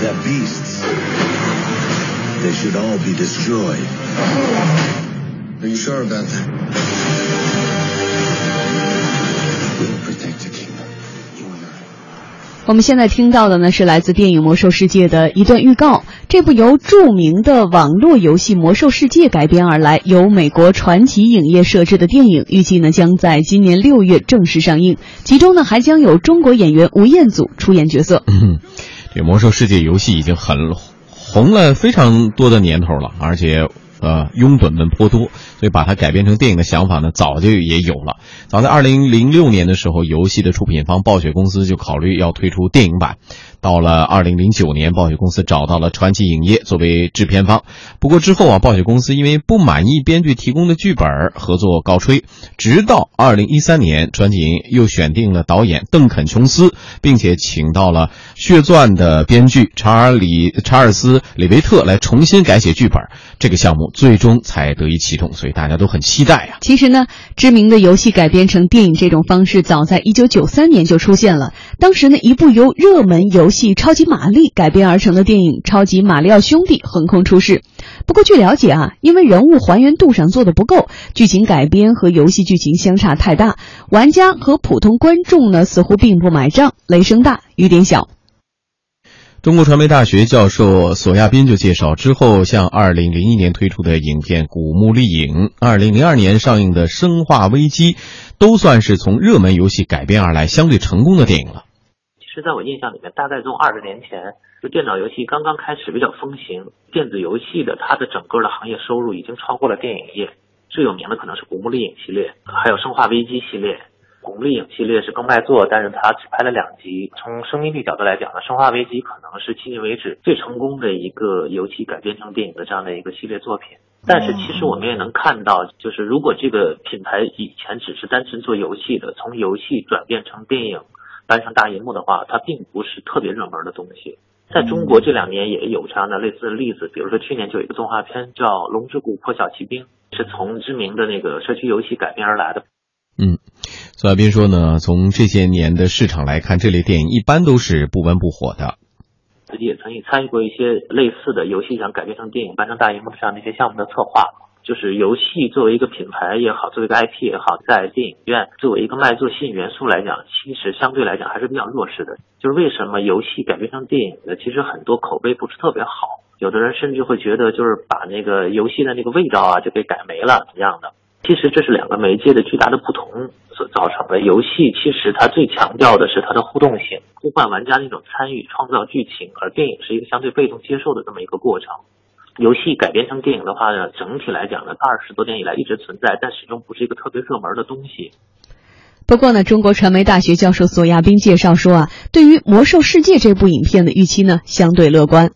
They're beasts. They should all be destroyed. Are you sure about that? We'll protect. You. 我们现在听到的呢是来自电影《魔兽世界》的一段预告。这部由著名的网络游戏《魔兽世界》改编而来，由美国传奇影业摄制的电影，预计呢将在今年六月正式上映。其中呢还将有中国演员吴彦祖出演角色。这《魔兽世界》游戏已经很红了非常多的年头了，而且。呃，拥趸们颇多，所以把它改编成电影的想法呢，早就也有了。早在二零零六年的时候，游戏的出品方暴雪公司就考虑要推出电影版。到了二零零九年，暴雪公司找到了传奇影业作为制片方。不过之后啊，暴雪公司因为不满意编剧提供的剧本，合作告吹。直到二零一三年，传奇影业又选定了导演邓肯·琼斯，并且请到了《血钻》的编剧查尔里查尔斯·里维特来重新改写剧本。这个项目最终才得以启动，所以大家都很期待呀。其实呢，知名的游戏改编成电影这种方式，早在一九九三年就出现了。当时呢，一部由热门游戏《超级玛丽》改编而成的电影《超级马里奥兄弟》横空出世。不过据了解啊，因为人物还原度上做的不够，剧情改编和游戏剧情相差太大，玩家和普通观众呢似乎并不买账，雷声大雨点小。中国传媒大学教授索亚斌就介绍，之后像2001年推出的影片《古墓丽影》，2002年上映的《生化危机》，都算是从热门游戏改编而来、相对成功的电影了。其实，在我印象里面，大概从二十年前，就电脑游戏刚刚开始比较风行，电子游戏的它的整个的行业收入已经超过了电影业。最有名的可能是《古墓丽影》系列，还有《生化危机》系列。古墓丽影系列是更卖座，但是它只拍了两集。从生命力角度来讲呢，生化危机可能是迄今为止最成功的一个游戏改编成电影的这样的一个系列作品。但是其实我们也能看到，就是如果这个品牌以前只是单纯做游戏的，从游戏转变成电影，搬上大荧幕的话，它并不是特别热门的东西。在中国这两年也有这样的类似的例子，比如说去年就有一个动画片叫《龙之谷破晓奇兵》，是从知名的那个社区游戏改编而来的。嗯，索亚斌说呢，从这些年的市场来看，这类电影一般都是不温不火的。自己也曾经参与过一些类似的游戏想改编成电影、搬上大荧幕上那些项目的策划。就是游戏作为一个品牌也好，作为一个 IP 也好，在电影院作为一个卖座吸引元素来讲，其实相对来讲还是比较弱势的。就是为什么游戏改编成电影的，其实很多口碑不是特别好，有的人甚至会觉得就是把那个游戏的那个味道啊就给改没了怎么样的。其实这是两个媒介的巨大的不同造成的。游戏其实它最强调的是它的互动性，呼唤玩家那种参与、创造剧情，而电影是一个相对被动接受的这么一个过程。游戏改编成电影的话呢，整体来讲呢，二十多年以来一直存在，但始终不是一个特别热门的东西。不过呢，中国传媒大学教授索亚斌介绍说啊，对于《魔兽世界》这部影片的预期呢，相对乐观。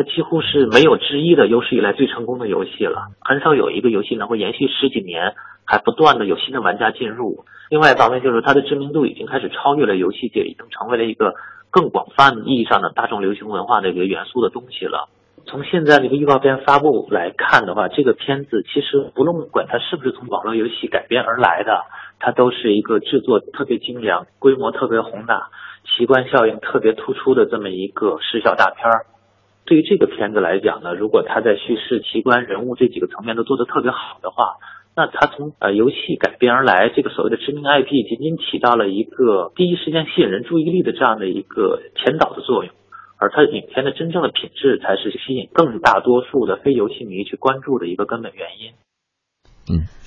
它几乎是没有之一的有史以来最成功的游戏了，很少有一个游戏能够延续十几年，还不断的有新的玩家进入。另外一方面就是它的知名度已经开始超越了游戏界，已经成为了一个更广泛意义上的大众流行文化的一个元素的东西了。从现在这个预告片发布来看的话，这个片子其实不论管它是不是从网络游戏改编而来的，它都是一个制作特别精良、规模特别宏大、奇观效应特别突出的这么一个视效大片儿。对于这个片子来讲呢，如果他在叙事、奇观、人物这几个层面都做得特别好的话，那他从呃游戏改编而来，这个所谓的知名 IP 仅仅起到了一个第一时间吸引人注意力的这样的一个前导的作用，而它影片的真正的品质才是吸引更大多数的非游戏迷去关注的一个根本原因。嗯。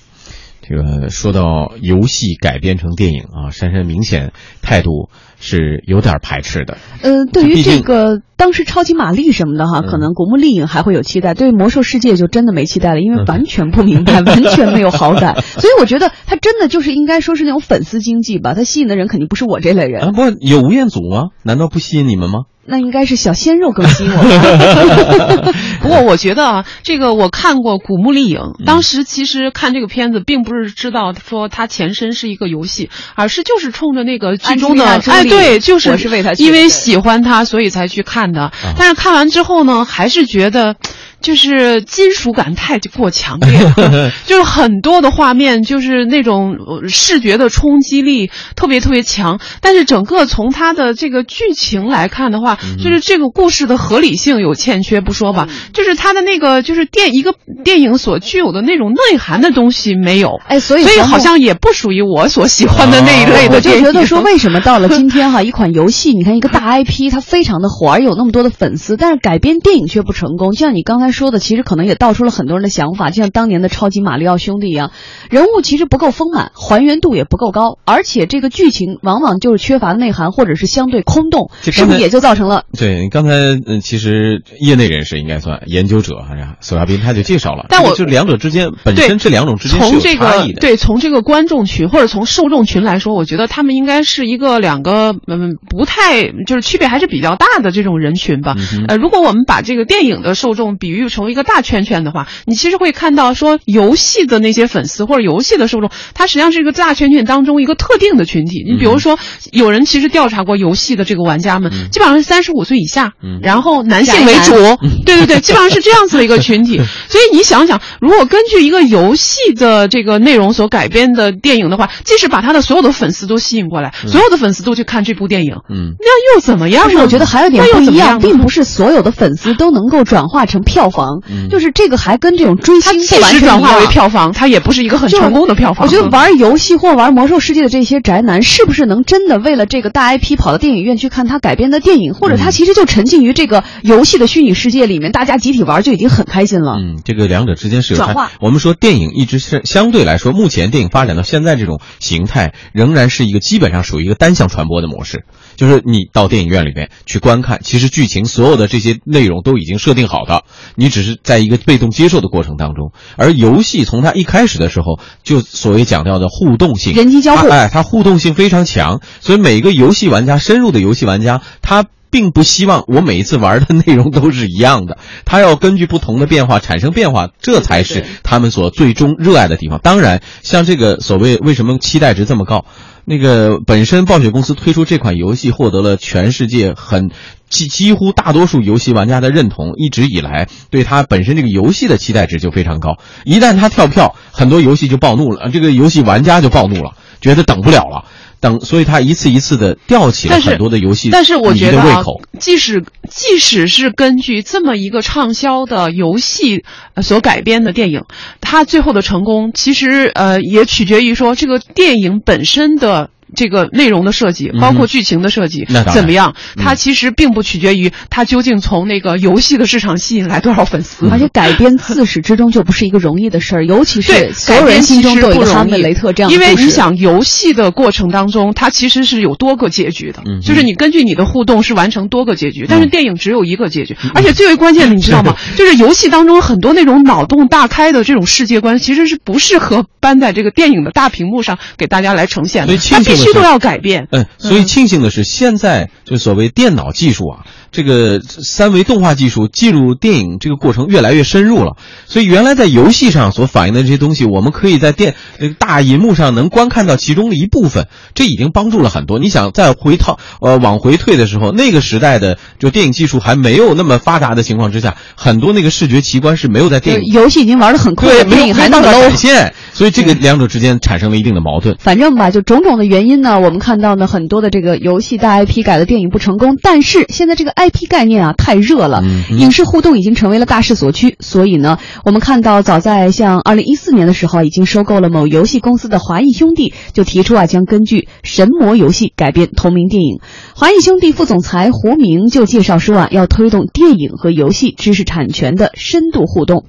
这个说到游戏改编成电影啊，珊珊明显态度是有点排斥的。呃，对于这个当时超级玛丽什么的哈，可能古墓丽影还会有期待，对于魔兽世界就真的没期待了，因为完全不明白，完全没有好感。所以我觉得他真的就是应该说是那种粉丝经济吧，他吸引的人肯定不是我这类人。啊，不有吴彦祖吗？难道不吸引你们吗？那应该是小鲜肉更吸引我。不过我觉得啊，这个我看过《古墓丽影》，当时其实看这个片子，并不是知道说它前身是一个游戏，而是就是冲着那个剧中的哎，对，就是我是为他，因为喜欢他，所以才去看的。但是看完之后呢，还是觉得。就是金属感太过强烈了，就是很多的画面，就是那种视觉的冲击力特别特别强。但是整个从它的这个剧情来看的话，就是这个故事的合理性有欠缺不说吧，就是它的那个就是电一个电影所具有的那种内涵的东西没有。哎，所以所以好像也不属于我所喜欢的那一类的。我就觉得说，为什么到了 今天哈，一款游戏，你看一个大 IP，它非常的火，而有那么多的粉丝，但是改编电影却不成功。就像你刚才说的，其实可能也道出了很多人的想法，就像当年的超级马里奥兄弟一样，人物其实不够丰满，还原度也不够高，而且这个剧情往往就是缺乏内涵，或者是相对空洞，是不是也就造成了？对，刚才嗯，其实业内人士应该算研究者，好像索亚斌他就介绍了，但我就两者之间本身这两种之间是有差异的。对，从这个观众群或者从受众群来说，我觉得他们应该是一个两个嗯不太就是区别还是比较大的这种人群吧。呃，如果我们把这个电影的受众比喻成为一个大圈圈的话，你其实会看到说游戏的那些粉丝或者游戏的受众，它实际上是一个大圈圈当中一个特定的群体。你比如说，有人其实调查过游戏的这个玩家们，基本上是三十五岁以下，然后男性为主。对对对，基本上是这样子的一个群体。所以你想想，如果根据一个游戏的这个内容所改编的电影的话，即使把他的所有的粉丝都吸引过来，所有的粉丝都去看这部电影，嗯，那又怎么样？是我觉得还有点不一样，并不是所有的粉丝都能够转化成票房，就是这个还跟这种追星完全转化为票房，它也不是一个很成功的票房。我觉得玩游戏或玩魔兽世界的这些宅男，是不是能真的为了这个大 IP 跑到电影院去看他改编的电影，或者他其实就沉浸于这个游戏的虚拟世界里面，大家集体玩就已经很开心了。嗯，这个两者之间是有转化。我们说电影一直是相对来说，目前电影发展到现在这种形态，仍然是一个基本上属于一个单向传播的模式，就是你到电影院里面去观看，其实剧情所有的这些内容都已经设定好的，你只是在一个被动接受的过程当中。而游戏从它一开始的时候就所谓讲到的互动性，人机交互，哎，它互动性非常强，所以每个游戏玩家深入的游戏玩家，他并不希望我每一次玩的内容都是一样的，它要根据不同的变化产生变化，这才是他们所最终热爱的地方。当然，像这个所谓为什么期待值这么高？那个本身暴雪公司推出这款游戏，获得了全世界很几几乎大多数游戏玩家的认同，一直以来对它本身这个游戏的期待值就非常高。一旦它跳票，很多游戏就暴怒了，这个游戏玩家就暴怒了，觉得等不了了。等，所以他一次一次的吊起了很多的游戏但是我觉得胃口。即使即使是根据这么一个畅销的游戏所改编的电影，它最后的成功，其实呃也取决于说这个电影本身的。这个内容的设计，包括剧情的设计，怎么样？它其实并不取决于它究竟从那个游戏的市场吸引来多少粉丝。而且改编自始至终就不是一个容易的事儿，尤其是所有人心中都有哈姆雷特这样因为你想，游戏的过程当中，它其实是有多个结局的，就是你根据你的互动是完成多个结局，但是电影只有一个结局。而且最为关键的，你知道吗？就是游戏当中很多那种脑洞大开的这种世界观，其实是不适合搬在这个电影的大屏幕上给大家来呈现的。它必须都要改变。嗯，所以庆幸的是，现在就所谓电脑技术啊，这个三维动画技术进入电影这个过程越来越深入了。所以原来在游戏上所反映的这些东西，我们可以在电那个大银幕上能观看到其中的一部分，这已经帮助了很多。你想再回套呃往回退的时候，那个时代的就电影技术还没有那么发达的情况之下，很多那个视觉奇观是没有在电影游戏已经玩的很快，电影还那么展现，所以这个两者之间产生了一定的矛盾。反正吧，就种种的原因呢，我们看到呢很多的这个游戏大 IP 改的电影不成功，但是现在这个 IP 概念啊太热了，影视互动已经成为了大势所趋，所以呢，我们看到早在像二零一四年的时候，已经收购了某游戏公司的华谊兄弟就提出啊，将根据神魔游戏改编同名电影。华谊兄弟副总裁胡明就介绍说啊，要推动电影和游戏知识产权的深度互动。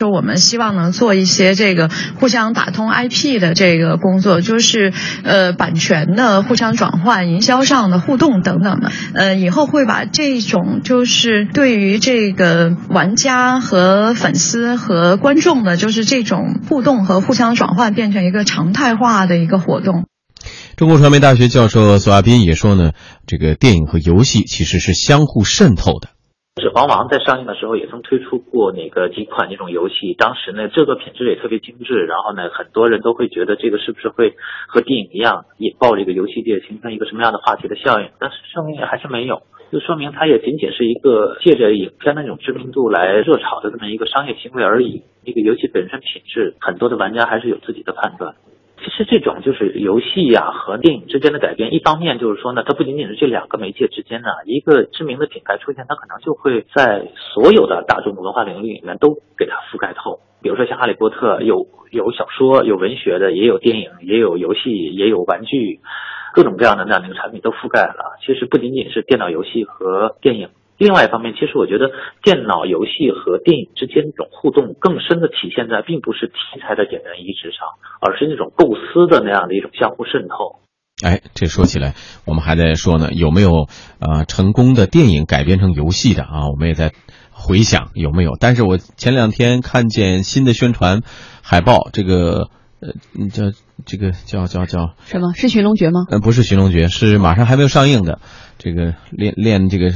就我们希望能做一些这个互相打通 IP 的这个工作，就是呃版权的互相转换、营销上的互动等等的。呃，以后会把这种就是对于这个玩家和粉丝和观众的，就是这种互动和互相转换，变成一个常态化的一个活动。中国传媒大学教授索亚斌也说呢，这个电影和游戏其实是相互渗透的。指环王在上映的时候也曾推出过那个几款那种游戏，当时呢制作品质也特别精致，然后呢很多人都会觉得这个是不是会和电影一样引爆这个游戏界形成一个什么样的话题的效应？但是证明也还是没有。就说明它也仅仅是一个借着影片那种知名度来热炒的这么一个商业行为而已。一个游戏本身品质，很多的玩家还是有自己的判断。其实这种就是游戏呀和电影之间的改变，一方面就是说呢，它不仅仅是这两个媒介之间呢，一个知名的品牌出现，它可能就会在所有的大众文化领域里面都给它覆盖透。比如说像《哈利波特》，有有小说、有文学的，也有电影，也有游戏，也有玩具，各种各样的那样的一个产品都覆盖了。其实不仅仅是电脑游戏和电影。另外一方面，其实我觉得电脑游戏和电影之间这种互动，更深的体现在并不是题材的简单移植上，而是那种构思的那样的一种相互渗透。哎，这说起来，我们还在说呢，有没有呃成功的电影改编成游戏的啊？我们也在回想有没有。但是我前两天看见新的宣传海报，这个呃叫这个叫叫叫什么？是《寻龙诀》吗？呃，不是《寻龙诀》，是马上还没有上映的这个练练这个。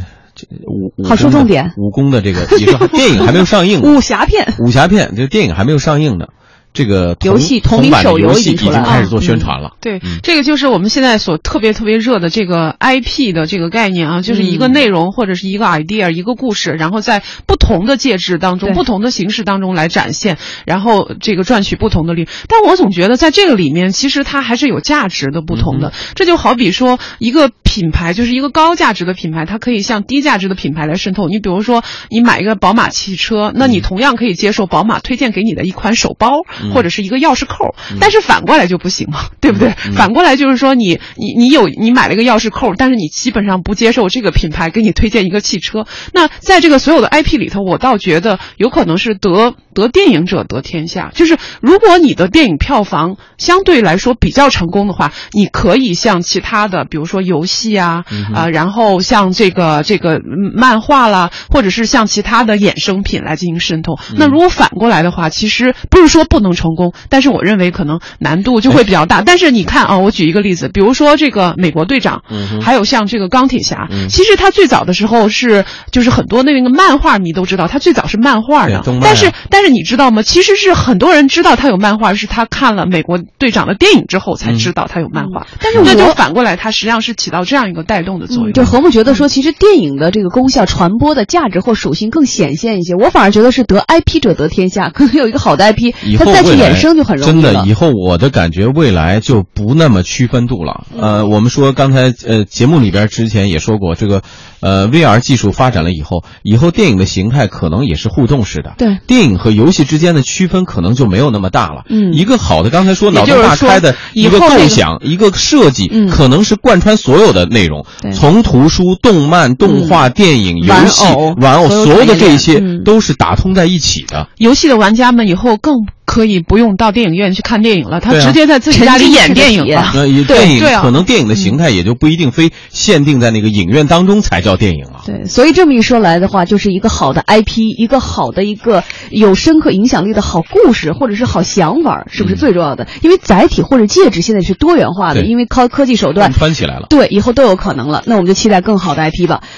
武好说重点，武功的这个你说电影还没有上映，武侠片，武侠片，这电影还没有上映呢。这个游戏同名手游已经开始做宣传了。对，这个就是我们现在所特别特别热的这个 IP 的这个概念啊，就是一个内容或者是一个 idea 一个故事，然后在不同的介质当中、不同的形式当中来展现，然后这个赚取不同的利。但我总觉得在这个里面，其实它还是有价值的不同的。这就好比说一个品牌，就是一个高价值的品牌，它可以向低价值的品牌来渗透。你比如说，你买一个宝马汽车，那你同样可以接受宝马推荐给你的一款手包。或者是一个钥匙扣，但是反过来就不行嘛，对不对？反过来就是说，你你你有你买了一个钥匙扣，但是你基本上不接受这个品牌给你推荐一个汽车。那在这个所有的 IP 里头，我倒觉得有可能是得得电影者得天下。就是如果你的电影票房相对来说比较成功的话，你可以像其他的，比如说游戏啊啊，然后像这个这个漫画啦，或者是像其他的衍生品来进行渗透。那如果反过来的话，其实不是说不能。成功，但是我认为可能难度就会比较大。但是你看啊，我举一个例子，比如说这个美国队长，还有像这个钢铁侠，其实他最早的时候是就是很多那个漫画迷都知道，他最早是漫画的。但是但是你知道吗？其实是很多人知道他有漫画，是他看了美国队长的电影之后才知道他有漫画。但是那就反过来，他实际上是起到这样一个带动的作用。就何木觉得说，其实电影的这个功效、传播的价值或属性更显现一些。我反而觉得是得 IP 者得天下，可能有一个好的 IP，他衍生就很容易真的，以后我的感觉，未来就不那么区分度了。呃，我们说刚才呃节目里边之前也说过，这个呃 VR 技术发展了以后，以后电影的形态可能也是互动式的。对，电影和游戏之间的区分可能就没有那么大了。嗯，一个好的刚才说脑洞大开的一个构想，一个设计，可能是贯穿所有的内容，从图书、动漫、动画、电影、游戏、玩偶，所有的这些都是打通在一起的。游戏的玩家们以后更。可以不用到电影院去看电影了，他直接在自己家里演电影了。对对啊，可能电影的形态也就不一定非限定在那个影院当中才叫电影了。对，所以这么一说来的话，就是一个好的 IP，一个好的一个有深刻影响力的好故事，或者是好想法，是不是最重要的？因为载体或者介质现在是多元化的，因为靠科技手段翻起来了。对，以后都有可能了。那我们就期待更好的 IP 吧。